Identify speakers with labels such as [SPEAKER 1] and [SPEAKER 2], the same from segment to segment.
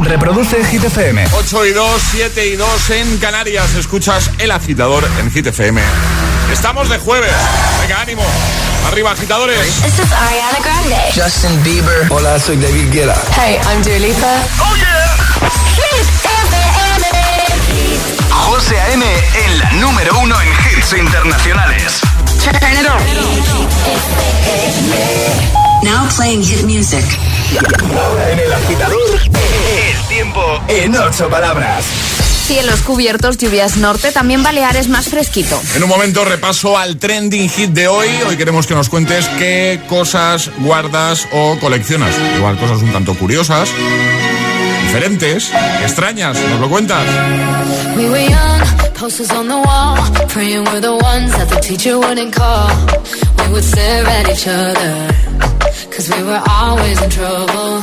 [SPEAKER 1] Reproduce Hit FM.
[SPEAKER 2] 8 y 2, 7 y 2 en Canarias. Escuchas El Agitador en Hit FM. Estamos de jueves. Venga, ánimo. Arriba, agitadores.
[SPEAKER 3] This is Ariana Grande.
[SPEAKER 4] Justin Bieber.
[SPEAKER 5] Hola, soy David Guetta.
[SPEAKER 3] Hey, I'm Dua Lipa.
[SPEAKER 2] ¡Oh, yeah!
[SPEAKER 3] Hit FM.
[SPEAKER 1] José A.M. en la número uno en hits internacionales.
[SPEAKER 3] Turn it on.
[SPEAKER 6] Now playing hit music.
[SPEAKER 1] Ahora en el agitador, el tiempo en ocho palabras.
[SPEAKER 7] Cielos cubiertos, lluvias norte, también Baleares más fresquito.
[SPEAKER 2] En un momento repaso al trending hit de hoy. Hoy queremos que nos cuentes qué cosas guardas o coleccionas. Igual cosas un tanto curiosas, diferentes, extrañas. ¿Nos lo cuentas?
[SPEAKER 8] We were young, posters on the wall, praying we're the ones that the teacher wouldn't call. We would stare at each other, cause we were always in trouble.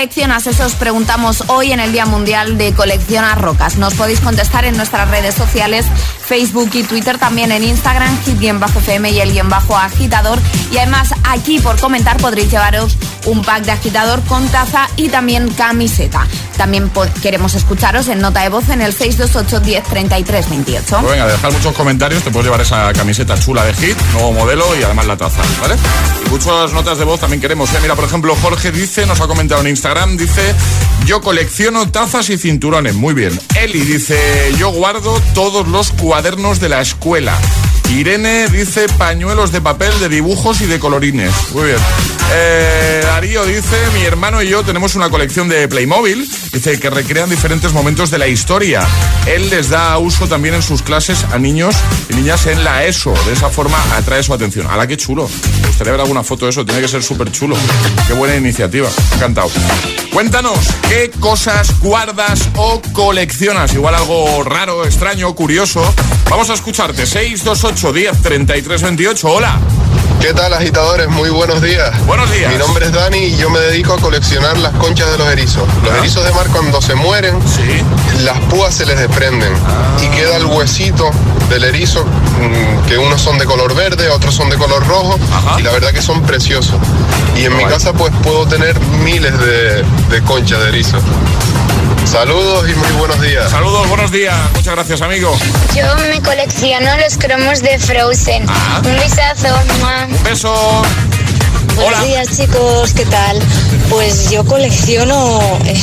[SPEAKER 7] coleccionas? Eso os preguntamos hoy en el Día Mundial de Coleccionar Rocas. Nos podéis contestar en nuestras redes sociales, Facebook y Twitter, también en Instagram, hit-fm y el guion bajo agitador. Y además aquí por comentar podréis llevaros un pack de agitador con taza y también camiseta. También queremos escucharos en nota de voz en el 628 10 33 28.
[SPEAKER 2] Pues venga, dejar muchos comentarios, te puedes llevar esa camiseta chula de hit, nuevo modelo y además la taza, ¿vale? Y muchas notas de voz también queremos, ¿eh? Mira, por ejemplo, Jorge dice, nos ha comentado en Instagram, dice, yo colecciono tazas y cinturones, muy bien. Eli dice, yo guardo todos los cuadernos de la escuela. Irene dice pañuelos de papel, de dibujos y de colorines. Muy bien. Eh, Darío dice, mi hermano y yo tenemos una colección de Playmobil, dice que recrean diferentes momentos de la historia. Él les da uso también en sus clases a niños y niñas en la ESO. De esa forma atrae su atención. ¡Hala, qué chulo! Me gustaría ver alguna foto de eso, tiene que ser súper chulo. Qué buena iniciativa, encantado. Cuéntanos, ¿qué cosas guardas o coleccionas? Igual algo raro, extraño, curioso. Vamos a escucharte. 628 10 33 28. Hola.
[SPEAKER 9] ¿Qué tal agitadores? Muy buenos días.
[SPEAKER 2] Buenos días.
[SPEAKER 9] Mi nombre es Dani y yo me dedico a coleccionar las conchas de los erizos. Los
[SPEAKER 2] Ah.
[SPEAKER 9] erizos de mar cuando se mueren,
[SPEAKER 2] Sí.
[SPEAKER 9] las púas se les desprenden y queda el huesito del erizo, mm, que unos son de color verde, otros son de color rojo
[SPEAKER 2] Ajá.
[SPEAKER 9] y la verdad que son preciosos. Y en mi casa pues puedo tener miles de, de conchas de erizo. Saludos y muy buenos días.
[SPEAKER 2] Saludos, buenos días. Muchas gracias, amigo.
[SPEAKER 10] Yo me colecciono los cromos de Frozen.
[SPEAKER 2] Ah.
[SPEAKER 10] Un besazo.
[SPEAKER 2] Un beso.
[SPEAKER 11] Buenos
[SPEAKER 2] Hola.
[SPEAKER 11] días chicos, ¿qué tal? Pues yo colecciono eh,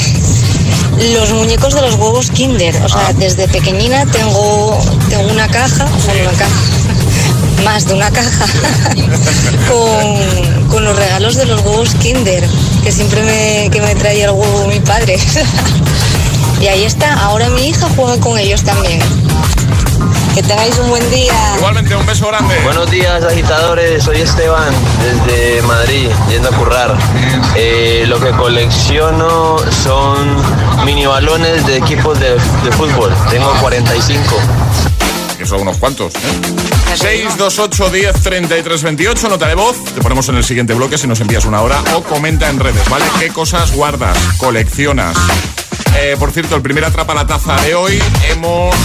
[SPEAKER 11] los muñecos de los huevos Kinder. O sea,
[SPEAKER 2] Ah.
[SPEAKER 11] desde pequeñina tengo, tengo una caja, bueno, una caja, más de una caja, con, con los regalos de los huevos Kinder, que siempre me, que me traía el huevo mi padre. y ahí está, ahora mi hija juega con ellos también. Que tengáis un buen día.
[SPEAKER 2] Igualmente, un beso grande.
[SPEAKER 12] Buenos días agitadores, soy Esteban desde Madrid, yendo a currar. Eh, lo que colecciono son mini balones de equipos de, de fútbol, tengo 45.
[SPEAKER 2] Que son unos cuantos. ¿eh? 628 10 33 28, nota de voz. Te ponemos en el siguiente bloque si nos envías una hora o comenta en redes, ¿vale? ¿Qué cosas guardas, coleccionas? Eh, por cierto, el primer atrapa la taza de hoy hemos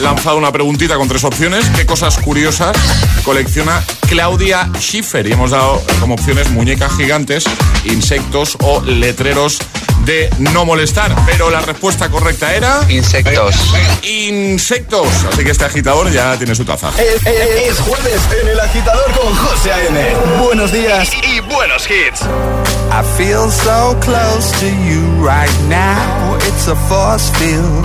[SPEAKER 2] lanzado una preguntita con tres opciones. ¿Qué cosas curiosas colecciona Claudia Schiffer? Y hemos dado como opciones muñecas gigantes, insectos o letreros de no molestar. Pero la respuesta correcta era
[SPEAKER 13] Insectos.
[SPEAKER 2] insectos. Así que este agitador ya tiene su taza.
[SPEAKER 1] Es, es- es jueves en el agitador con José A.M. Buenos días y, y buenos hits.
[SPEAKER 13] I feel so close to you right now. It's a force field.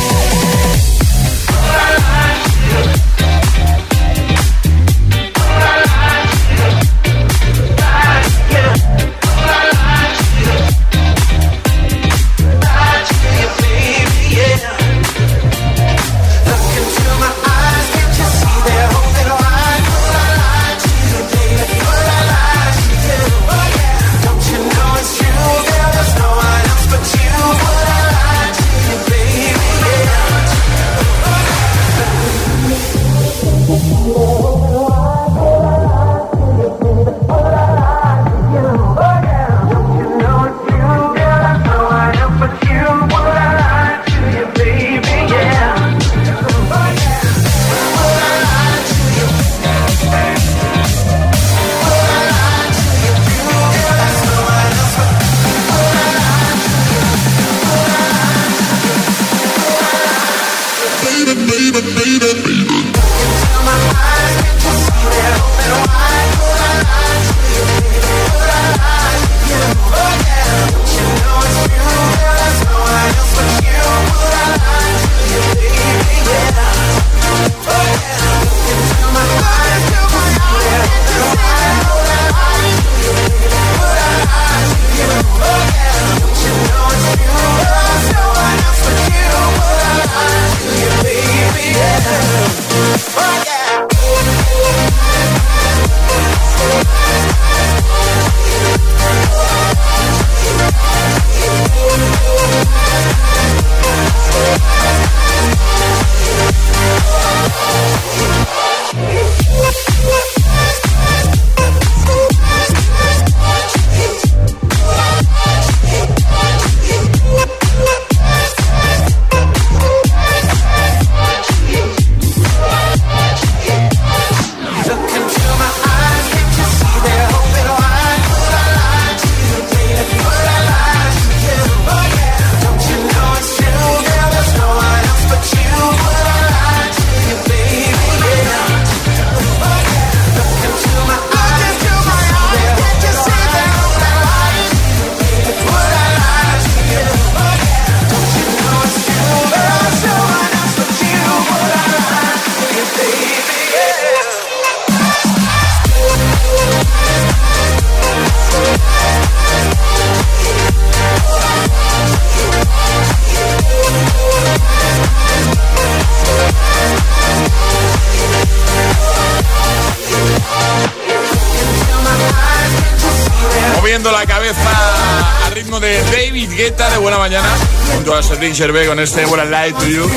[SPEAKER 2] Sergio B con este What I Light to You.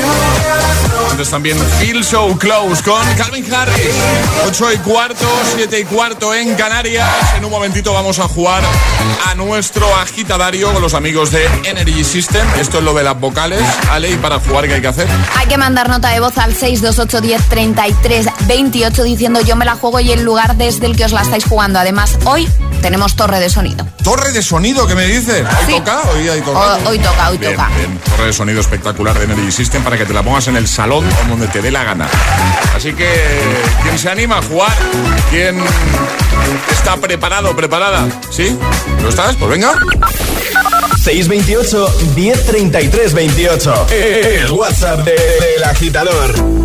[SPEAKER 2] Antes también Feel So Close con Calvin Harris. 8 y cuarto, 7 y cuarto en Canarias. En un momentito vamos a jugar a nuestro agitadario con los amigos de Energy System. Esto es lo de las vocales. Ale, ¿y para jugar qué hay que hacer?
[SPEAKER 7] Hay que mandar nota de voz al 628 10 33 28 diciendo yo me la juego y el lugar desde el que os la estáis jugando. Además, hoy tenemos torre de sonido.
[SPEAKER 2] ¿Torre de sonido? ¿Qué me dices? ¿Hoy toca?
[SPEAKER 7] Hoy,
[SPEAKER 2] hay
[SPEAKER 7] toca. Hoy, toca, hoy toca.
[SPEAKER 2] Torre de sonido espectacular de Energy System para que te la pongas en el salón o donde te dé la gana. Así que, ¿quién se anima a jugar? ¿Quién está preparado, preparada? ¿Sí? ¿Lo estás? Pues venga.
[SPEAKER 1] 628 1033 28. El WhatsApp del agitador.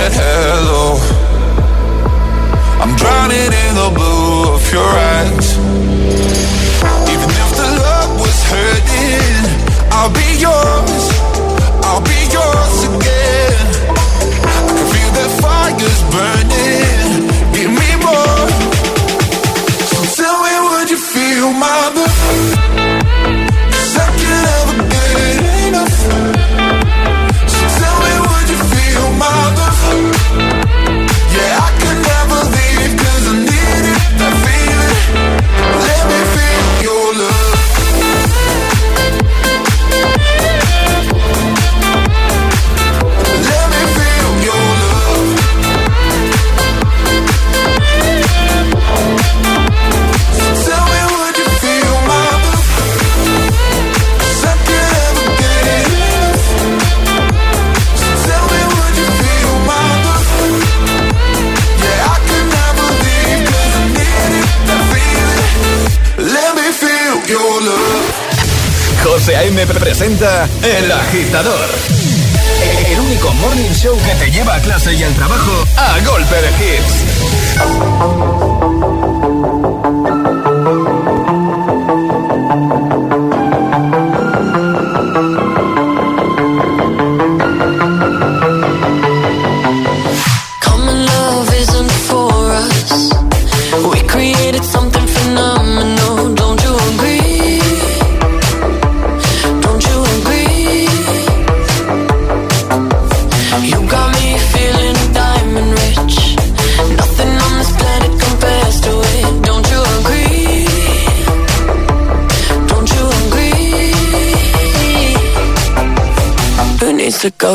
[SPEAKER 14] said hello. I'm drowning in the blue of your eyes. Even if the love was hurting I'll be yours, I'll be yours again. I can feel that fire's burning.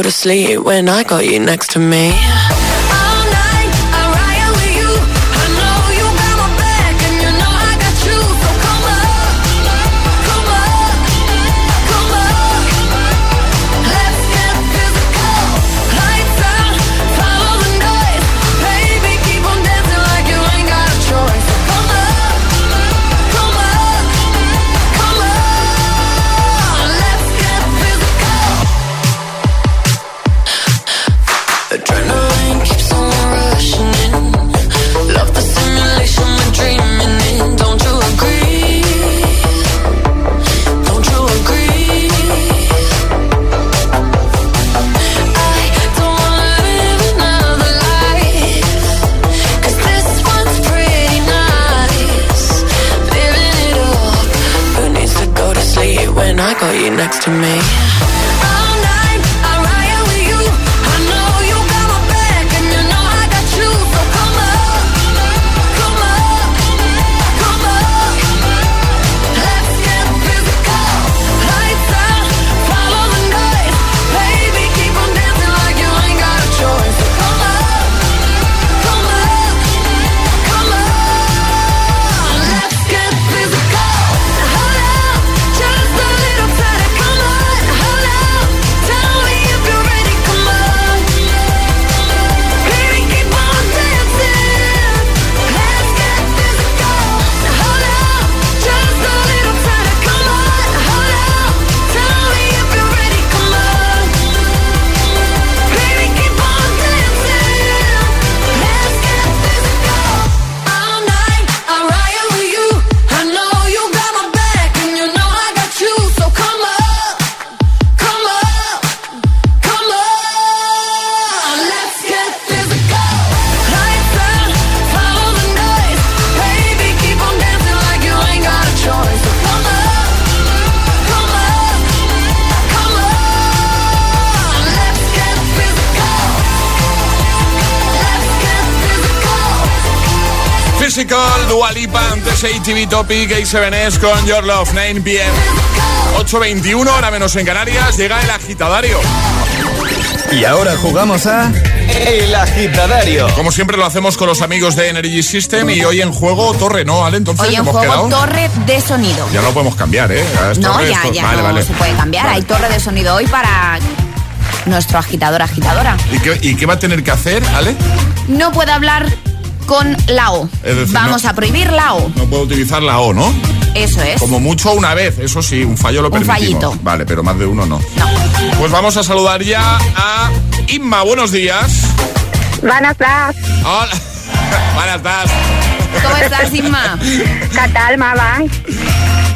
[SPEAKER 8] to sleep when I got you next to me.
[SPEAKER 2] Musical, Dualipa, antes ATV Topic, A7S con Your Love, 9pm. 8.21, ahora menos en Canarias, llega el agitadario.
[SPEAKER 1] Y ahora jugamos a... El agitadario.
[SPEAKER 2] Como siempre lo hacemos con los amigos de Energy System y hoy en juego torre, ¿no, Ale? Entonces
[SPEAKER 7] hoy en juego torre de sonido.
[SPEAKER 2] Ya lo podemos cambiar, ¿eh?
[SPEAKER 7] No, ya, ya no se puede cambiar. Hay torre de sonido hoy para nuestro agitador, agitadora.
[SPEAKER 2] ¿Y qué, ¿Y qué va a tener que hacer, Ale?
[SPEAKER 7] No puede hablar con la O.
[SPEAKER 2] Decir,
[SPEAKER 7] Vamos a prohibir la O.
[SPEAKER 2] No puedo utilizar la O, ¿no?
[SPEAKER 7] Eso es.
[SPEAKER 2] Como mucho una vez, eso sí, un fallo lo
[SPEAKER 7] un fallito.
[SPEAKER 2] Vale, pero más de uno no.
[SPEAKER 7] No.
[SPEAKER 2] Pues vamos a saludar ya a Inma. Buenos días.
[SPEAKER 15] Buenas tardes.
[SPEAKER 2] Hola. Buenas tardes.
[SPEAKER 7] ¿Cómo estás, Inma?
[SPEAKER 15] ¿Qué tal,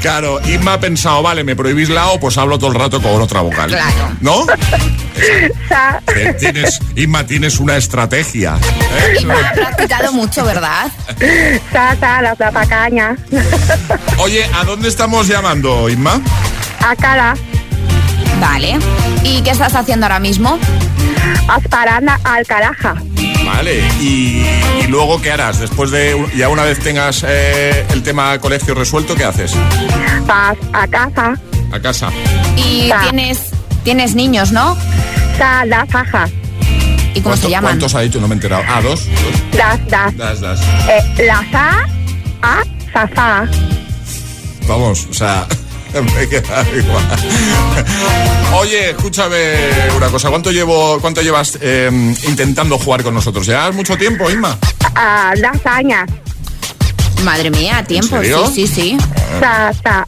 [SPEAKER 2] Claro, Inma ha pensado, vale, me prohibís la O, pues hablo todo el rato con otra vocal.
[SPEAKER 7] Claro.
[SPEAKER 2] ¿No?
[SPEAKER 15] Sa,
[SPEAKER 2] Eh, Tienes, Inma, tienes una estrategia. ¿eh?
[SPEAKER 7] Inma ha practicado mucho, ¿verdad?
[SPEAKER 15] sa, sa, la.
[SPEAKER 2] Oye, ¿a dónde estamos llamando, Inma?
[SPEAKER 15] A cara,
[SPEAKER 7] Vale. ¿Y qué estás haciendo ahora mismo?
[SPEAKER 15] asparanda al caraja.
[SPEAKER 2] Vale, y, y luego, ¿qué harás? Después de, ya una vez tengas eh, el tema colegio resuelto, ¿qué haces?
[SPEAKER 15] Vas a casa,
[SPEAKER 2] A casa.
[SPEAKER 7] Y
[SPEAKER 15] Ta.
[SPEAKER 7] tienes, tienes niños, ¿no?
[SPEAKER 15] sa, la faja.
[SPEAKER 7] ¿Y cómo se
[SPEAKER 2] ¿Cuánto-
[SPEAKER 7] llaman?
[SPEAKER 2] ¿Cuántos ha dicho? No me he enterado. Ah, dos. dos.
[SPEAKER 15] Das, das.
[SPEAKER 2] Das, das.
[SPEAKER 15] Eh, la sa, a, sa, sa.
[SPEAKER 2] Vamos, o sea, me queda igual. Oye, escúchame una cosa. ¿Cuánto llevo, cuánto llevas eh, intentando jugar con nosotros? ¿Llevas mucho tiempo, Inma?
[SPEAKER 15] Ah, lasaña.
[SPEAKER 7] Madre mía, tiempo.
[SPEAKER 2] serio?
[SPEAKER 7] Sí, sí, sí.
[SPEAKER 15] Sa, sa.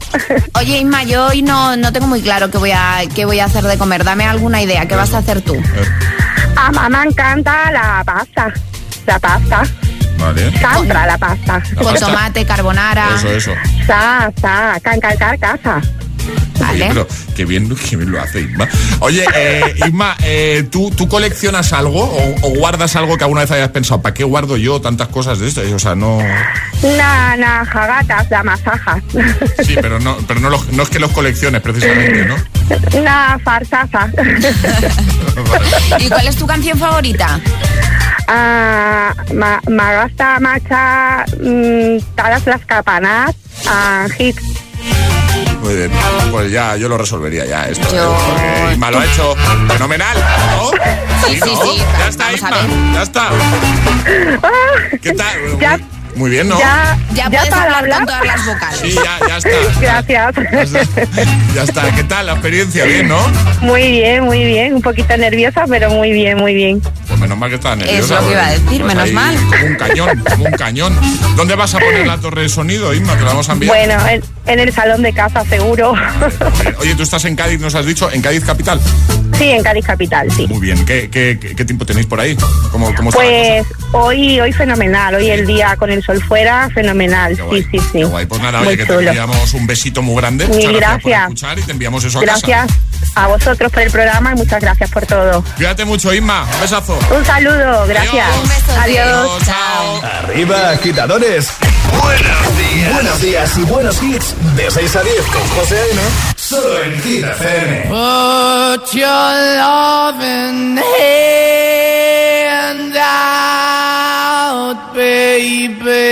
[SPEAKER 7] Oye, Inma, yo hoy no, no tengo muy claro qué voy, a, qué voy a hacer de comer. Dame alguna idea. ¿Qué vas a hacer tú?
[SPEAKER 15] A mamá encanta la pasta. La pasta.
[SPEAKER 2] Vale.
[SPEAKER 15] Sandra, la pasta.
[SPEAKER 2] La
[SPEAKER 7] Con
[SPEAKER 2] pasta.
[SPEAKER 7] tomate, carbonara.
[SPEAKER 2] Eso, eso.
[SPEAKER 15] Sa, sa, can, can, can, casa.
[SPEAKER 2] Oye,
[SPEAKER 7] Vale.
[SPEAKER 2] pero qué bien, qué bien lo hace. Oye, eh, Inma, eh, ¿tú, ¿tú coleccionas algo o, o guardas algo que alguna vez hayas pensado? ¿Para qué guardo yo tantas cosas de esto? O sea, no...
[SPEAKER 15] Na, na, jagatas, la masaja.
[SPEAKER 2] Sí, pero no, pero no, los- no es que los colecciones precisamente, ¿no?
[SPEAKER 15] Na, farsaza.
[SPEAKER 7] ¿Y cuál es tu canción favorita?
[SPEAKER 15] Ah, ma, magasta macha mm, todas las campanas ah, hit.
[SPEAKER 2] Muy bien, pues ya yo lo resolvería ya esto. ¿eh?
[SPEAKER 7] Yo-
[SPEAKER 2] Porque Inma lo ha hecho fenomenal, ¿no?
[SPEAKER 7] Sí, sí,
[SPEAKER 2] ¿no?
[SPEAKER 7] sí,
[SPEAKER 2] Ya está,
[SPEAKER 7] a
[SPEAKER 2] Inma, ya está. ¿Qué tal?
[SPEAKER 15] Ya-
[SPEAKER 2] Muy, bien, ¿no?
[SPEAKER 15] Ya,
[SPEAKER 7] Ya,
[SPEAKER 15] ya
[SPEAKER 7] puedes
[SPEAKER 15] para
[SPEAKER 7] hablar con
[SPEAKER 15] hablar.
[SPEAKER 7] todas las vocales.
[SPEAKER 2] Sí, ya, ya está.
[SPEAKER 15] Gracias.
[SPEAKER 2] Ya está. Ya está. ¿Qué tal la experiencia? Bien, ¿no?
[SPEAKER 15] Muy bien, muy bien. Un poquito nerviosa, pero muy bien, muy bien.
[SPEAKER 2] Pues menos mal que estás nerviosa.
[SPEAKER 7] Es lo que iba a decir, menos
[SPEAKER 2] ahí
[SPEAKER 7] mal.
[SPEAKER 2] Como un cañón, como un cañón. ¿Dónde vas a poner la torre de sonido, Inma? Te la vamos a enviar.
[SPEAKER 15] Bueno, en, en el salón de casa, seguro.
[SPEAKER 2] Oye, tú estás en Cádiz, nos has dicho, en Cádiz capital.
[SPEAKER 15] sí, en Cádiz Capital, sí.
[SPEAKER 2] Muy bien. ¿Qué, qué, qué- qué tiempo tenéis por ahí? ¿Cómo, cómo está la
[SPEAKER 15] Pues hoy, hoy fenomenal. Hoy el día con el sol fuera, fenomenal.
[SPEAKER 2] Qué guay,
[SPEAKER 15] Sí, sí, sí.
[SPEAKER 2] qué guay. Pues nada,
[SPEAKER 15] Muy
[SPEAKER 2] oye, que te
[SPEAKER 15] chulo.
[SPEAKER 2] enviamos un besito muy grande.
[SPEAKER 15] Mil
[SPEAKER 2] Muchas gracias, por
[SPEAKER 15] gracias.
[SPEAKER 2] escuchar y te enviamos eso a
[SPEAKER 15] Gracias
[SPEAKER 2] casa.
[SPEAKER 15] a vosotros por el programa y muchas gracias por todo.
[SPEAKER 2] Cuídate mucho, Inma. Un besazo.
[SPEAKER 15] Un saludo, gracias.
[SPEAKER 2] Adiós.
[SPEAKER 7] Un besote.
[SPEAKER 15] Adiós.
[SPEAKER 2] chao.
[SPEAKER 1] Arriba, agitadores. Buenos días. Buenos días y buenos hits. De 6 a 10 con José A.M. Solo en Hit FM.
[SPEAKER 16] Put your loving hand out, baby.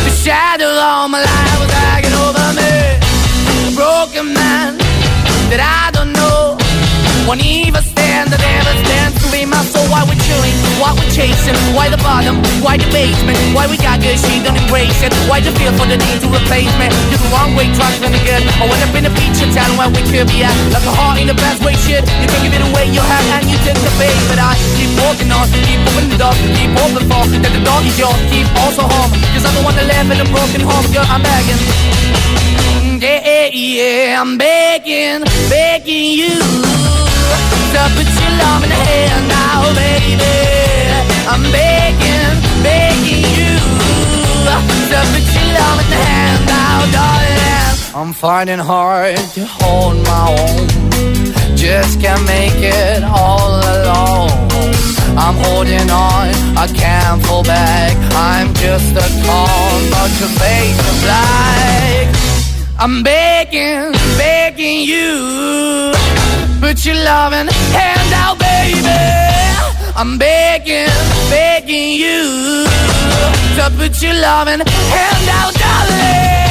[SPEAKER 16] Shadow all my life was hanging over me. A broken man that I don't know. Won't even stand, that ever stands to be my soul. Why we're chilling, why we're chasing, why the bottom, why the basement, why we got good, she don't embrace it. Why the feel for the need to replace me? You're the wrong way, trying to good. I went up in a feature town where we could be at. Like a heart in the best way, shit. You can give it away, you have, and you take the bait. But I keep walking love to keep hoping for That the dog is yours, keep also home. Cause I'm the one that live in a broken home Girl, I'm begging. Yeah, yeah, yeah, I'm begging, begging you To put your love in the hand now, baby. I'm begging, begging you To put your love in the hand now, darling. I'm finding hard to hold my own. Just can't make it all alone I'm holding on, I can't fall back. I'm just a call, but your face is I'm begging, begging you. Put your loving hand out, baby. I'm begging, begging you To put your loving hand out, darling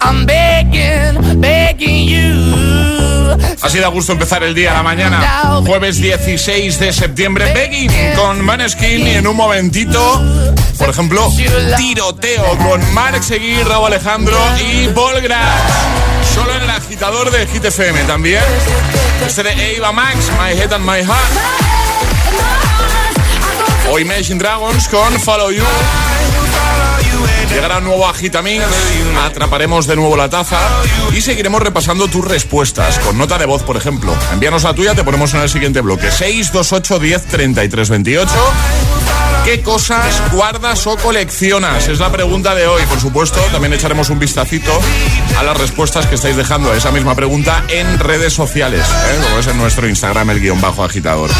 [SPEAKER 16] I'm begging, begging you
[SPEAKER 2] Así da gusto empezar el día a la mañana. Jueves 16 de septiembre, Begging con Maneskin y en un momentito, por ejemplo, tiroteo con Mark Seguir, Raúl Alejandro y Volgra. Solo en el agitador de Hit también. Este de Eva Max, My Head and My Heart. O Imagine Dragons con Follow You. Llegará un nuevo Agitamix, atraparemos de nuevo la taza y seguiremos repasando tus respuestas con nota de voz, por ejemplo. Envíanos la tuya, te ponemos en el siguiente bloque. 628 10 33 28. ¿Qué cosas guardas o coleccionas? Es la pregunta de hoy. Por supuesto, también echaremos un vistacito a las respuestas que estáis dejando a esa misma pregunta en redes sociales, ¿eh? como es en nuestro Instagram, el guion bajo agitador.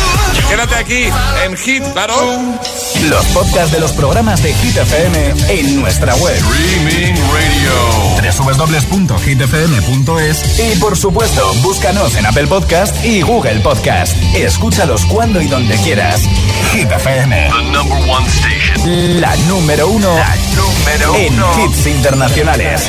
[SPEAKER 2] Quédate aquí en Hit, claro.
[SPEAKER 1] Los podcasts de los programas de Hit FM en nuestra web.
[SPEAKER 17] Streaming Radio.
[SPEAKER 1] www.hitfm.es y por supuesto, búscanos en Apple Podcast y Google Podcast. Escúchalos cuando y donde quieras. Hit FM. La número uno,
[SPEAKER 17] La número
[SPEAKER 1] en
[SPEAKER 17] uno.
[SPEAKER 1] hits internacionales.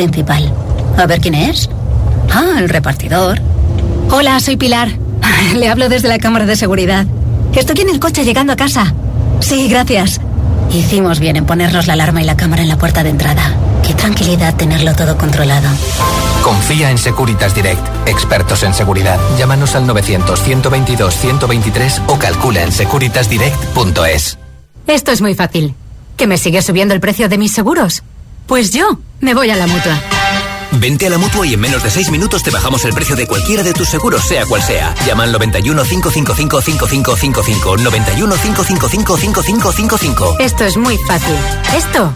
[SPEAKER 18] principal. A ver quién es. Ah, el repartidor.
[SPEAKER 19] Hola, soy Pilar. Le hablo desde la cámara de seguridad. Estoy en el coche llegando a casa. Sí, gracias.
[SPEAKER 18] Hicimos bien en ponernos la alarma y la cámara en la puerta de entrada. Qué tranquilidad tenerlo todo controlado.
[SPEAKER 20] Confía en Securitas Direct, expertos en seguridad. Llámanos al 900-122-123 o calcula en securitasdirect.es.
[SPEAKER 19] Esto es muy fácil. ¿Que me sigue subiendo el precio de mis seguros? Pues yo me voy a la mutua.
[SPEAKER 21] Vente a la mutua y en menos de 6 minutos te bajamos el precio de cualquiera de tus seguros, sea cual sea. Llama al 91 555 5555. 91 555 5555.
[SPEAKER 19] Esto es muy fácil. Esto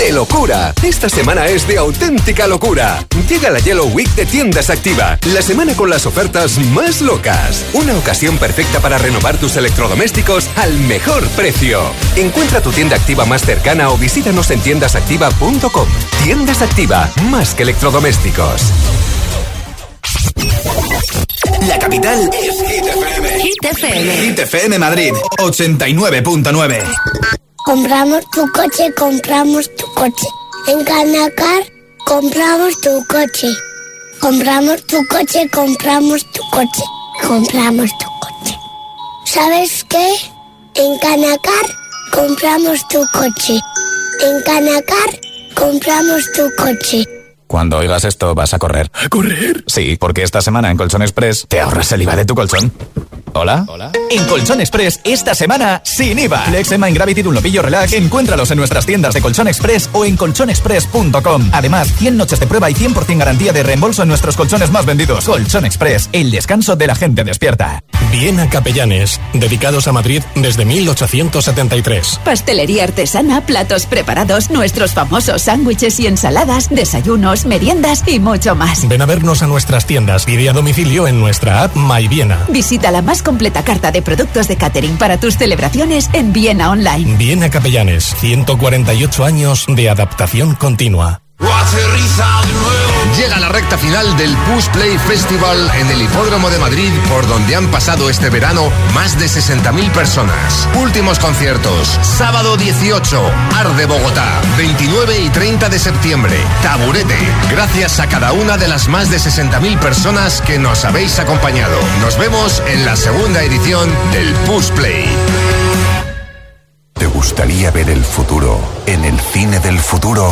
[SPEAKER 22] De locura. Esta semana es de auténtica locura. Llega la Yellow Week de Tiendas Activa, la semana con las ofertas más locas. Una ocasión perfecta para renovar tus electrodomésticos al mejor precio. Encuentra tu tienda activa más cercana o visítanos en tiendasactiva.com. Tiendas Activa, más que electrodomésticos.
[SPEAKER 1] La capital es Hit FM.
[SPEAKER 23] Hit FM.
[SPEAKER 1] Hit FM Madrid, 89.9.
[SPEAKER 24] Compramos tu coche, compramos tu coche. En Canacar compramos tu coche. Compramos tu coche, compramos tu coche. Compramos tu coche. ¿Sabes qué? En Canacar compramos tu coche. En Canacar compramos tu coche.
[SPEAKER 25] Cuando oigas esto vas a correr.
[SPEAKER 26] ¿A correr?
[SPEAKER 25] Sí, porque esta semana en Colchón Express te ahorras el IVA de tu colchón. ¿Hola? ¿Hola? En Colchón Express, esta semana, sin IVA. Flex, Ema, Gravity, Dunlopillo, Relax, encuéntralos en nuestras tiendas de Colchón Express o en colchonexpress.com. Además, 100 noches de prueba y 100% garantía de reembolso en nuestros colchones más vendidos. Colchón Express, el descanso de la gente despierta.
[SPEAKER 26] Viena Capellanes, dedicados a Madrid desde 1873.
[SPEAKER 19] Pastelería artesana, platos preparados, nuestros famosos sándwiches y ensaladas, desayunos, meriendas y mucho más.
[SPEAKER 26] Ven a vernos a nuestras tiendas, pide a domicilio en nuestra app My Viena.
[SPEAKER 19] Visita la más completa carta de productos de catering para tus celebraciones en Viena Online.
[SPEAKER 26] Viena Capellanes, 148 años de adaptación continua.
[SPEAKER 27] Llega la recta final del Push Play Festival en el Hipódromo de Madrid, por donde han pasado este verano más de 60.000 personas. Últimos conciertos: sábado 18, Arde Bogotá, 29 y 30 de septiembre, Taburete. Gracias a cada una de las más de 60.000 personas que nos habéis acompañado. Nos vemos en la segunda edición del Push Play.
[SPEAKER 28] ¿Te gustaría ver el futuro en el cine del futuro?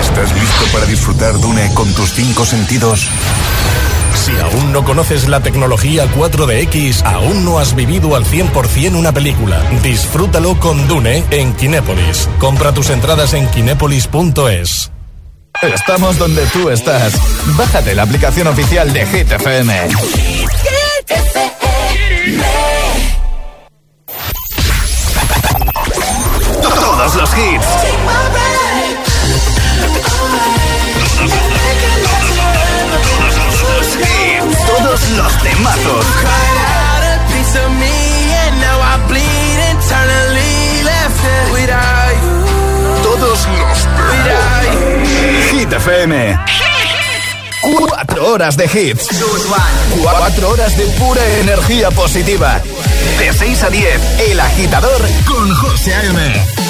[SPEAKER 28] ¿Estás listo para disfrutar Dune con tus cinco sentidos?
[SPEAKER 26] Si aún no conoces la tecnología 4DX, aún no has vivido al 100% una película. Disfrútalo con Dune en Kinépolis. Compra tus entradas en kinépolis.es.
[SPEAKER 25] Estamos donde tú estás. Bájate la aplicación oficial de Hit
[SPEAKER 1] Todos los hits. Todos los temazos. Todos los. Hit FM. Cuatro horas de hits. Cuatro horas de pura energía positiva. De 6 a 10, El Agitador con José A.M.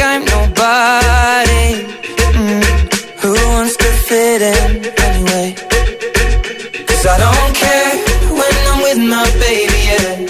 [SPEAKER 29] like I'm nobody mm. Who wants to fit in anyway? Cause I don't care when I'm with my baby, yeah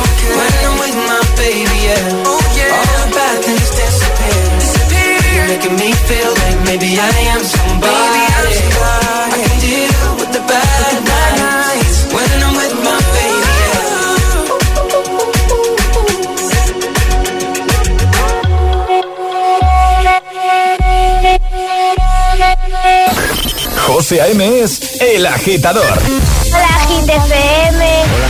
[SPEAKER 29] Making me feel like maybe I am somebody. Maybe I'm somebody. I can deal with the bad nights when I'm with my baby.
[SPEAKER 1] José A.M. es el agitador.
[SPEAKER 14] Hola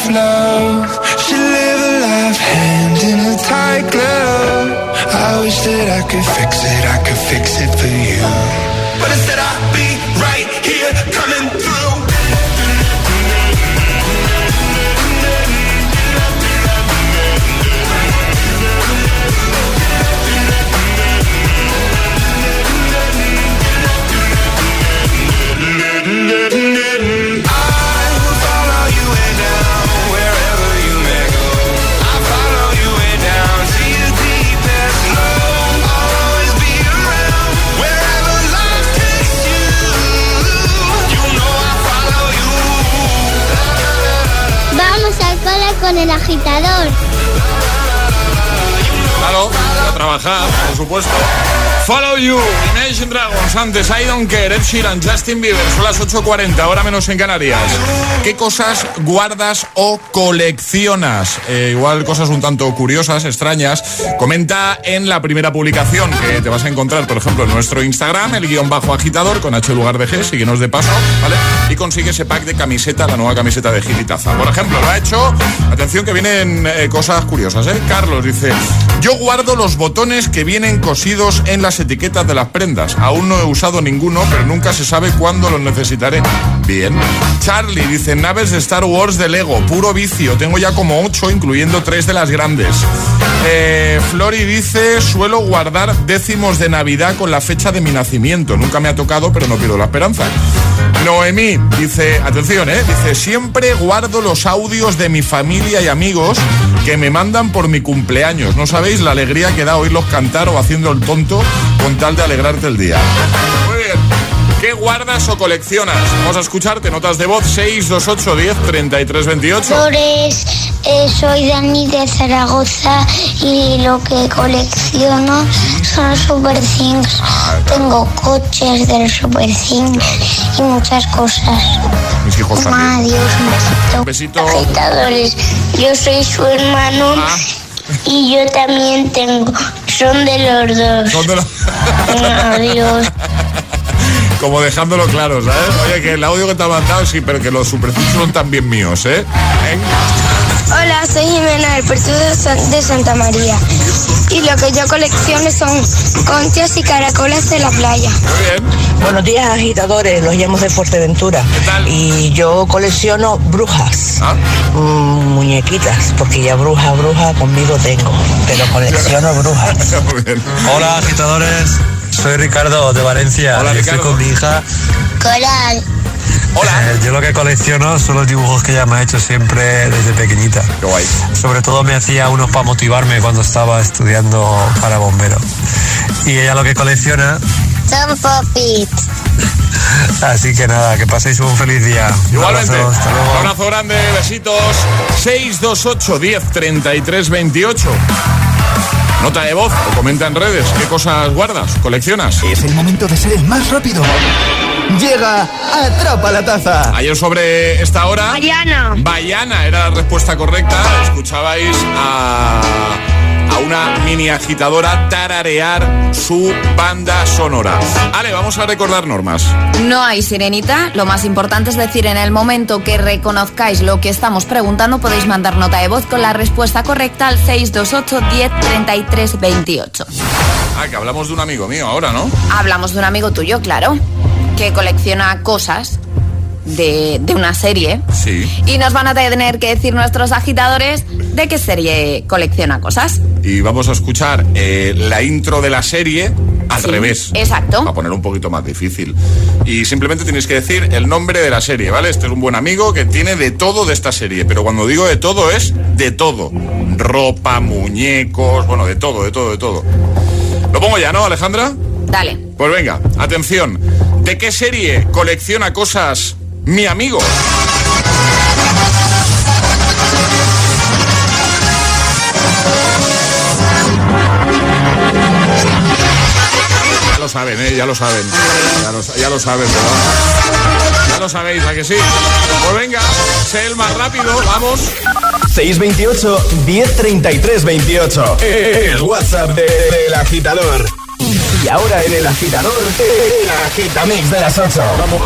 [SPEAKER 2] flow Antes I Don't Care, Ed Sheeran, Justin Bieber, son las 8.40, ahora menos en Canarias. ¿Qué cosas guardas o coleccionas? Eh, igual cosas un tanto curiosas, extrañas. Comenta en la primera publicación que te vas a encontrar, por ejemplo, en nuestro Instagram, el guion bajo agitador, con H lugar de G, síguenos de paso, ¿vale? Y consigue ese pack de camiseta, la nueva camiseta de Gilitaza. Por ejemplo, lo ha hecho, atención que vienen eh, cosas curiosas, ¿eh? Carlos dice, yo guardo los botones que vienen cosidos en las etiquetas de las prendas. Aún no he usado ninguno, pero nunca se sabe cuándo los necesitaré. Bien. Charlie dice, naves de Star Wars de Lego, puro vicio. Tengo ya como ocho, incluyendo tres de las grandes. Eh, Flori dice, suelo guardar décimos de Navidad con la fecha de mi nacimiento. Nunca me ha tocado, pero no pierdo la esperanza. Noemí dice, atención, eh, dice, siempre guardo los audios de mi familia y amigos que me mandan por mi cumpleaños. No sabéis la alegría que da oírlos cantar o haciendo el tonto con tal de alegrarte el día. ¿Qué guardas o coleccionas? Vamos a escucharte notas de voz 628 10 33 28.
[SPEAKER 24] Flores, eh, soy Dani de Zaragoza y lo que colecciono son Super Things. Tengo coches del Super Things y muchas cosas.
[SPEAKER 2] Mis hijos también.
[SPEAKER 24] Adiós,
[SPEAKER 2] Un besito.
[SPEAKER 24] agitadores. Yo soy su hermano
[SPEAKER 2] Ah.
[SPEAKER 24] y yo también tengo. Son de los dos.
[SPEAKER 2] Son de los-
[SPEAKER 24] Adiós.
[SPEAKER 2] como dejándolo claro, ¿sabes? Oye, que el audio que te ha mandado sí, pero que los superficies son también míos, ¿eh?
[SPEAKER 24] Hola, soy Jimena del Puerto de Santa María. Y lo que yo colecciono son conchas y caracoles de la playa.
[SPEAKER 2] Muy bien.
[SPEAKER 5] Buenos días, agitadores. Los llamo de Fuerteventura.
[SPEAKER 2] ¿Qué tal?
[SPEAKER 5] Y yo colecciono brujas.
[SPEAKER 2] Ah.
[SPEAKER 5] Mm, muñequitas, porque ya bruja, bruja conmigo tengo. Pero colecciono brujas.
[SPEAKER 2] Muy bien.
[SPEAKER 30] Hola agitadores, soy Ricardo de Valencia
[SPEAKER 2] Hola,
[SPEAKER 30] y estoy
[SPEAKER 2] Ricardo.
[SPEAKER 30] con mi hija.
[SPEAKER 24] Coral.
[SPEAKER 2] Hola.
[SPEAKER 30] Eh, yo lo que colecciono son los dibujos que ella me ha hecho siempre desde pequeñita.
[SPEAKER 2] Qué guay.
[SPEAKER 30] Sobre todo me hacía unos para motivarme cuando estaba estudiando para bombero. Y ella lo que colecciona,
[SPEAKER 24] Son popits.
[SPEAKER 30] así que nada, que paséis un feliz día. Un
[SPEAKER 2] Igualmente.
[SPEAKER 30] abrazo, hasta luego.
[SPEAKER 2] Un abrazo grande, besitos. 628 10 33 28. Nota de voz o comenta en redes. ¿Qué cosas guardas? ¿Coleccionas?
[SPEAKER 1] Es el momento de ser el más rápido. Llega Atrapa la Taza.
[SPEAKER 2] Ayer sobre esta hora.
[SPEAKER 24] Mariana.
[SPEAKER 2] Bayana era la respuesta correcta. Escuchabais a, a una mini agitadora tararear su banda sonora. Ale, vamos a recordar normas.
[SPEAKER 7] No hay sirenita. Lo más importante es decir, en el momento que reconozcáis lo que estamos preguntando, podéis mandar nota de voz con la respuesta correcta al 628 10 33 28.
[SPEAKER 2] Ah, que hablamos de un amigo mío ahora, ¿no?
[SPEAKER 7] Hablamos de un amigo tuyo, claro, que colecciona cosas de, de una serie.
[SPEAKER 2] Sí.
[SPEAKER 7] Y nos van a tener que decir nuestros agitadores de qué serie colecciona cosas.
[SPEAKER 2] Y vamos a escuchar eh, la intro de la serie al
[SPEAKER 7] Sí,
[SPEAKER 2] revés.
[SPEAKER 7] exacto.
[SPEAKER 2] Para poner un poquito más difícil. Y simplemente tenéis que decir el nombre de la serie, ¿vale? Este es un buen amigo que tiene de todo de esta serie. Pero cuando digo de todo es de todo. Ropa, muñecos, bueno, de todo, de todo, de todo. Lo pongo ya, ¿no, Alejandra?
[SPEAKER 7] Dale.
[SPEAKER 2] Pues venga, atención. ¿De qué serie colecciona cosas mi amigo? Ya lo saben, ¿eh? Ya lo saben. Ya lo, saben, ¿verdad? Ya lo sabéis, ¿a que sí? Pues venga, sé el más rápido, vamos.
[SPEAKER 1] 628 1033 28. El WhatsApp de- del agitador. Y ahora en el agitador, el agitamix de las 8. Vamos.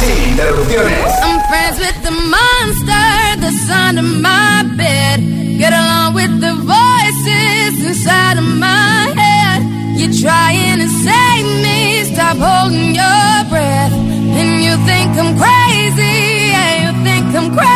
[SPEAKER 1] Sin interrupciones.
[SPEAKER 8] I'm friends with the monster that's under my bed. Get along with the voices inside of my head. You're trying to save me, stop holding your breath. And you think I'm crazy, yeah, you think I'm crazy.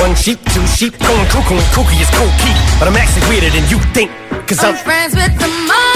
[SPEAKER 31] One sheep, two sheep, going cuckoo and kooky is cool key. But I'm actually weirder than you think. Cause I'm
[SPEAKER 8] I'm friends with the monster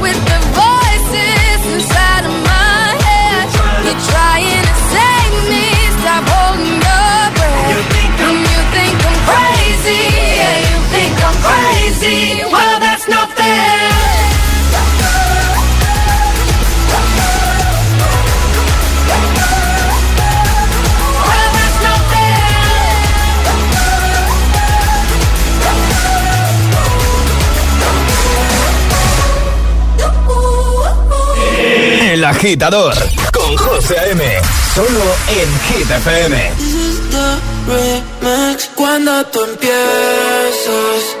[SPEAKER 8] Well, that's not fair. Well, that's not
[SPEAKER 1] El agitador con José A.M. Solo en Hit FM.
[SPEAKER 29] This is the remix cuando tú empiezas.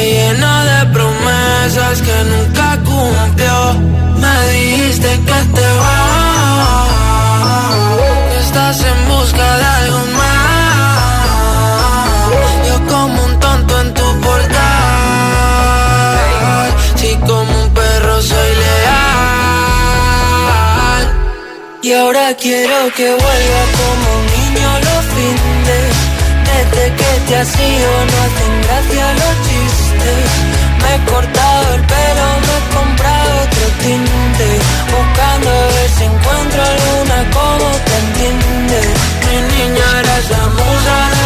[SPEAKER 29] Me de promesas que nunca cumplió. Me dijiste que te vas. Estás en busca de algo más. Yo como un tonto en tu portal. Si como un perro soy leal. Y ahora quiero que vuelva como un niño los fines. Que te has ido no hacen gracia los chistes. Me he cortado el pelo, me he comprado otro tinte. Buscando a ver si encuentro alguna como te entiende. Mi niña eres la musa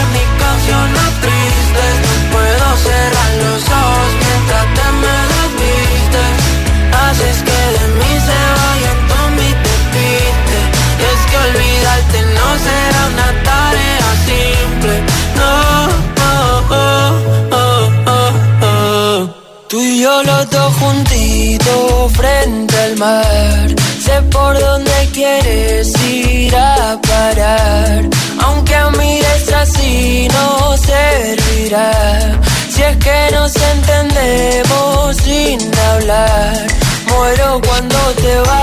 [SPEAKER 29] Tú y yo los dos juntitos frente al mar. Sé por dónde quieres ir a parar. Aunque mires así no servirá. Si es que nos entendemos sin hablar. Muero cuando te vas.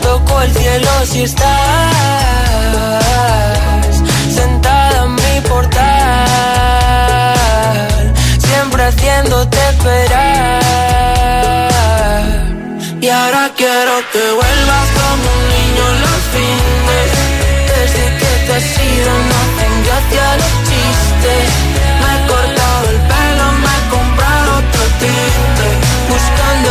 [SPEAKER 29] Toco el cielo si estás sentada en mi portal. Siempre haciéndote esperar. Y ahora quiero que vuelvas como un niño los fines. Desde que te has ido no hacen gracia los chistes. Me he cortado el pelo, me he comprado otro tinte. Buscando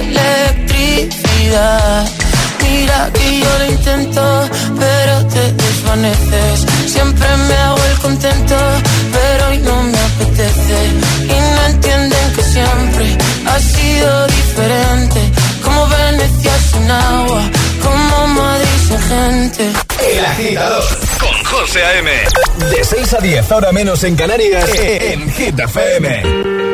[SPEAKER 29] electricidad Mira que yo lo intento, pero te desvaneces. Siempre me hago el contento, pero hoy no me apetece. Y no entienden que siempre ha sido diferente. Como Venecia sin agua, como Madrid sin gente.
[SPEAKER 1] El agitador con José A.M. De 6 a 10, ahora menos en Canarias, en Hit FM.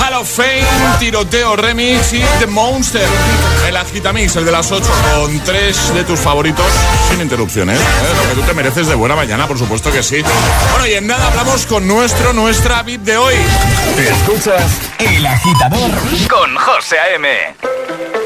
[SPEAKER 29] Hall of Fame,
[SPEAKER 2] tiroteo remix y The Monster. El agitamix, el de las 8, con tres de tus favoritos sin interrupciones. ¿eh? Lo que tú te mereces de buena mañana, por supuesto que sí. Bueno, y en nada hablamos con nuestro, nuestra VIP de hoy.
[SPEAKER 1] Escuchas El Agitador con José A.M.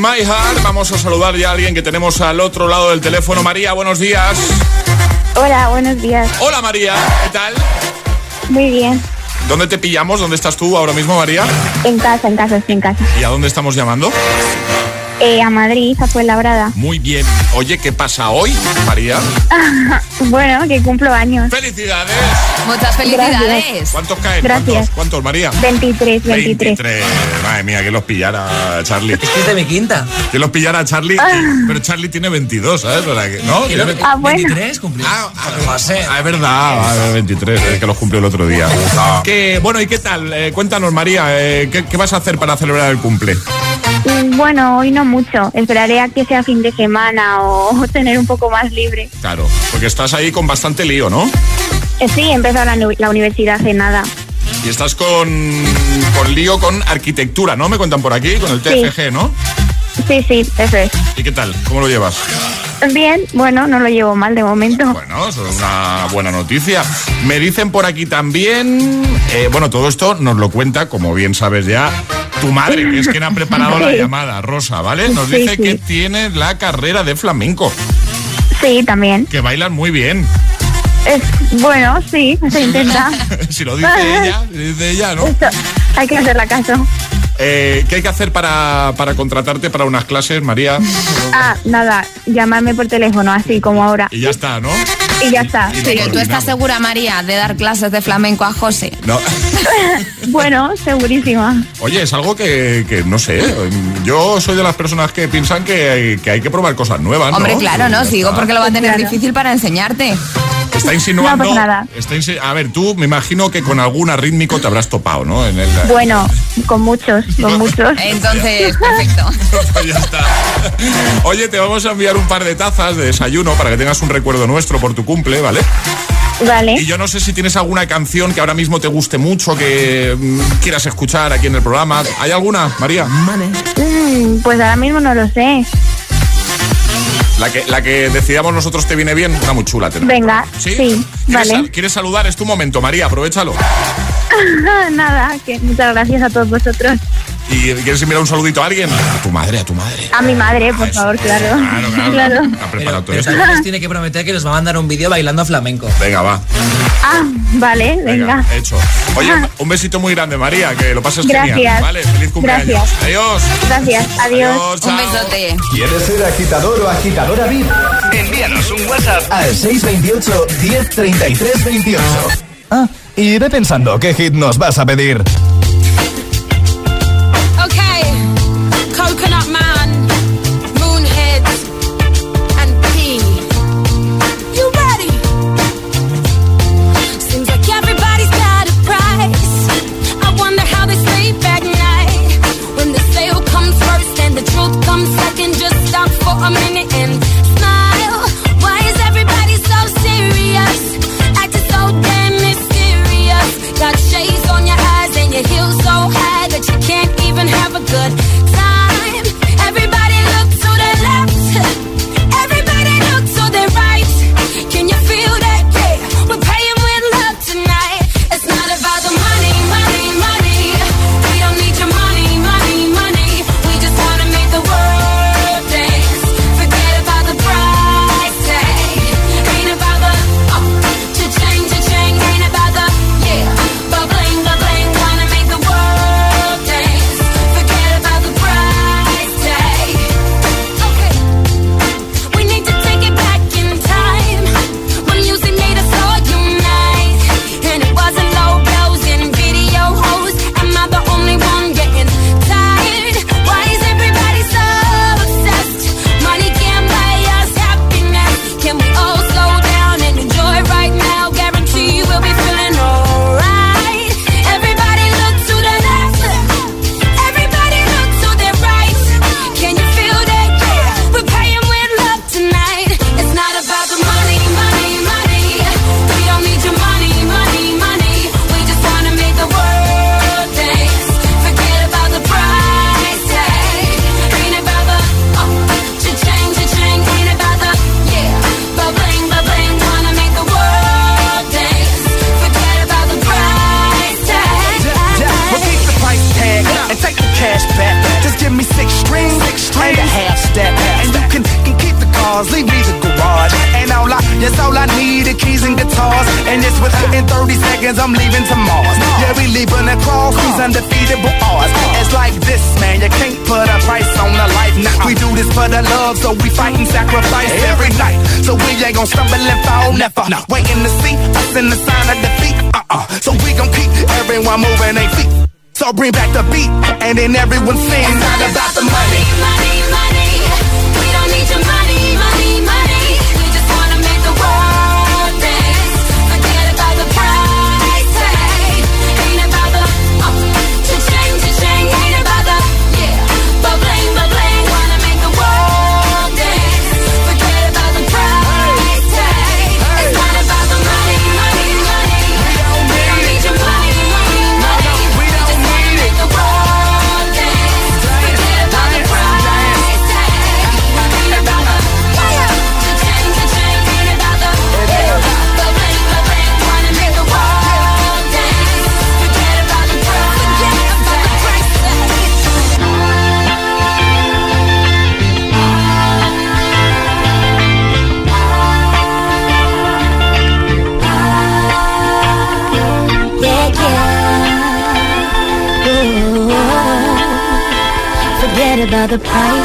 [SPEAKER 8] My Heart.
[SPEAKER 2] Vamos a saludar ya a alguien que tenemos al otro lado del teléfono. María, buenos días.
[SPEAKER 32] Hola, buenos días.
[SPEAKER 2] Hola María, ¿qué tal?
[SPEAKER 32] Muy bien.
[SPEAKER 2] ¿Dónde te pillamos? ¿Dónde estás tú ahora mismo, María?
[SPEAKER 32] En casa, en casa, estoy en casa.
[SPEAKER 2] ¿Y a dónde estamos llamando?
[SPEAKER 32] Eh, a Madrid, a Fuenlabrada.
[SPEAKER 2] Muy bien. Oye, ¿qué pasa hoy, María?
[SPEAKER 32] bueno, que cumplo años.
[SPEAKER 2] ¡Felicidades!
[SPEAKER 7] Muchas felicidades.
[SPEAKER 2] ¿Cuántos caen?
[SPEAKER 32] Gracias.
[SPEAKER 2] ¿Cuántos, ¿Cuántos, María?
[SPEAKER 32] 23, 23.
[SPEAKER 2] 23. Madre mía, que los pillara Charlie.
[SPEAKER 33] Es que es de mi quinta.
[SPEAKER 2] Que los pillara Charlie. Pero Charlie tiene 22, ¿sabes? O sea, que- ¿No?
[SPEAKER 33] ¿Tiene
[SPEAKER 2] Tiene
[SPEAKER 32] Ah, bueno.
[SPEAKER 33] 23 cumplió.
[SPEAKER 2] Ah, ah, es verdad, ah, 23, es que los cumplió el otro día. Que, bueno, ¿y qué tal? Eh, cuéntanos, María, eh, ¿qué, qué vas a hacer para celebrar el cumple?
[SPEAKER 32] Mm, Bueno, hoy no mucho. Esperaré a que sea fin de semana o tener un poco más libre.
[SPEAKER 2] Claro, porque estás ahí con bastante lío, ¿no?
[SPEAKER 32] Eh, sí, he empezado la, la universidad hace nada.
[SPEAKER 2] Y estás con, con lío con arquitectura, ¿no? Me cuentan por aquí, con el
[SPEAKER 32] Sí.
[SPEAKER 2] TFG, ¿no?
[SPEAKER 32] Sí, sí, eso es.
[SPEAKER 2] ¿Y qué tal? ¿Cómo lo llevas?
[SPEAKER 32] Bien, bueno, no lo llevo mal de momento.
[SPEAKER 2] Bueno, eso es una buena noticia. Me dicen por aquí también, eh, bueno, todo esto nos lo cuenta, como bien sabes ya, tu madre, que es quien ha preparado la llamada, Rosa, ¿vale? Nos
[SPEAKER 32] Sí,
[SPEAKER 2] dice
[SPEAKER 32] sí.
[SPEAKER 2] que tienes la carrera de flamenco,
[SPEAKER 32] Sí, también.
[SPEAKER 2] que bailan muy bien.
[SPEAKER 32] Es, bueno, sí, se intenta.
[SPEAKER 2] si lo dice ella, dice ella, ¿no?
[SPEAKER 32] Esto, hay que hacerle caso.
[SPEAKER 2] Eh, ¿Qué hay que hacer para, para contratarte para unas clases, María?
[SPEAKER 32] Ah, nada, llamarme por teléfono, así como ahora.
[SPEAKER 2] Y ya está, ¿no?
[SPEAKER 32] Y ya está. sí.
[SPEAKER 7] Pero tú estás segura, María, de dar clases de flamenco a José.
[SPEAKER 2] No.
[SPEAKER 32] Bueno, segurísima.
[SPEAKER 2] Oye, es algo que, que no sé. Yo soy de las personas que piensan que hay que, hay que probar cosas nuevas. ¿no?
[SPEAKER 7] Hombre, claro, ¿no? Sigo
[SPEAKER 2] está.
[SPEAKER 7] porque lo va a tener
[SPEAKER 32] Claro.
[SPEAKER 7] difícil para enseñarte.
[SPEAKER 2] Está insinuando.
[SPEAKER 32] No pasa nada.
[SPEAKER 2] está insi- a ver, tú me imagino que con algún rítmico te habrás topado, ¿no? En el,
[SPEAKER 32] Bueno, con muchos, con muchos.
[SPEAKER 7] Entonces, perfecto.
[SPEAKER 2] Pues ya está. Oye, te vamos a enviar un par de tazas de desayuno para que tengas un recuerdo nuestro por tu cumple, ¿vale?
[SPEAKER 32] Vale.
[SPEAKER 2] Y yo no sé si tienes alguna canción que ahora mismo te guste mucho, que mm, quieras escuchar aquí en el programa. ¿Hay alguna, María?
[SPEAKER 32] Mm, pues ahora mismo no lo sé.
[SPEAKER 2] La que, la que decidamos nosotros te viene bien, una muy chula. tenemos.
[SPEAKER 32] Venga,
[SPEAKER 2] ¿Sí?
[SPEAKER 32] sí,
[SPEAKER 2] ¿Quieres,
[SPEAKER 32] vale.
[SPEAKER 2] ¿Quieres saludar? Es tu momento, María, aprovechalo.
[SPEAKER 32] Nada, que muchas gracias a todos vosotros.
[SPEAKER 2] ¿Y quieres enviar un saludito a alguien? A tu madre, a tu madre.
[SPEAKER 32] A mi madre, por favor, claro.
[SPEAKER 2] Claro, claro.
[SPEAKER 32] Claro.
[SPEAKER 2] Ha preparado todo
[SPEAKER 33] Pero nos tiene que prometer que nos va a mandar un vídeo bailando flamenco.
[SPEAKER 2] Venga, va.
[SPEAKER 32] Ah, vale, venga.
[SPEAKER 2] Hecho. Oye, un besito muy grande, María, que lo pases
[SPEAKER 32] Gracias.
[SPEAKER 2] genial. Vale, feliz cumpleaños.
[SPEAKER 32] Gracias.
[SPEAKER 2] Adiós.
[SPEAKER 32] Gracias, adiós.
[SPEAKER 2] Adiós.
[SPEAKER 7] Un besote.
[SPEAKER 8] ¿Quieres ser agitador o agitadora VIP? Envíanos un WhatsApp al 628 1033 28. Ah, y ve pensando qué hit nos vas a pedir.
[SPEAKER 34] isn't sign of defeat. Uh-uh. So we gon' keep everyone moving their feet. So bring back the beat, and then everyone sings. It's not about the money.
[SPEAKER 8] money. the price.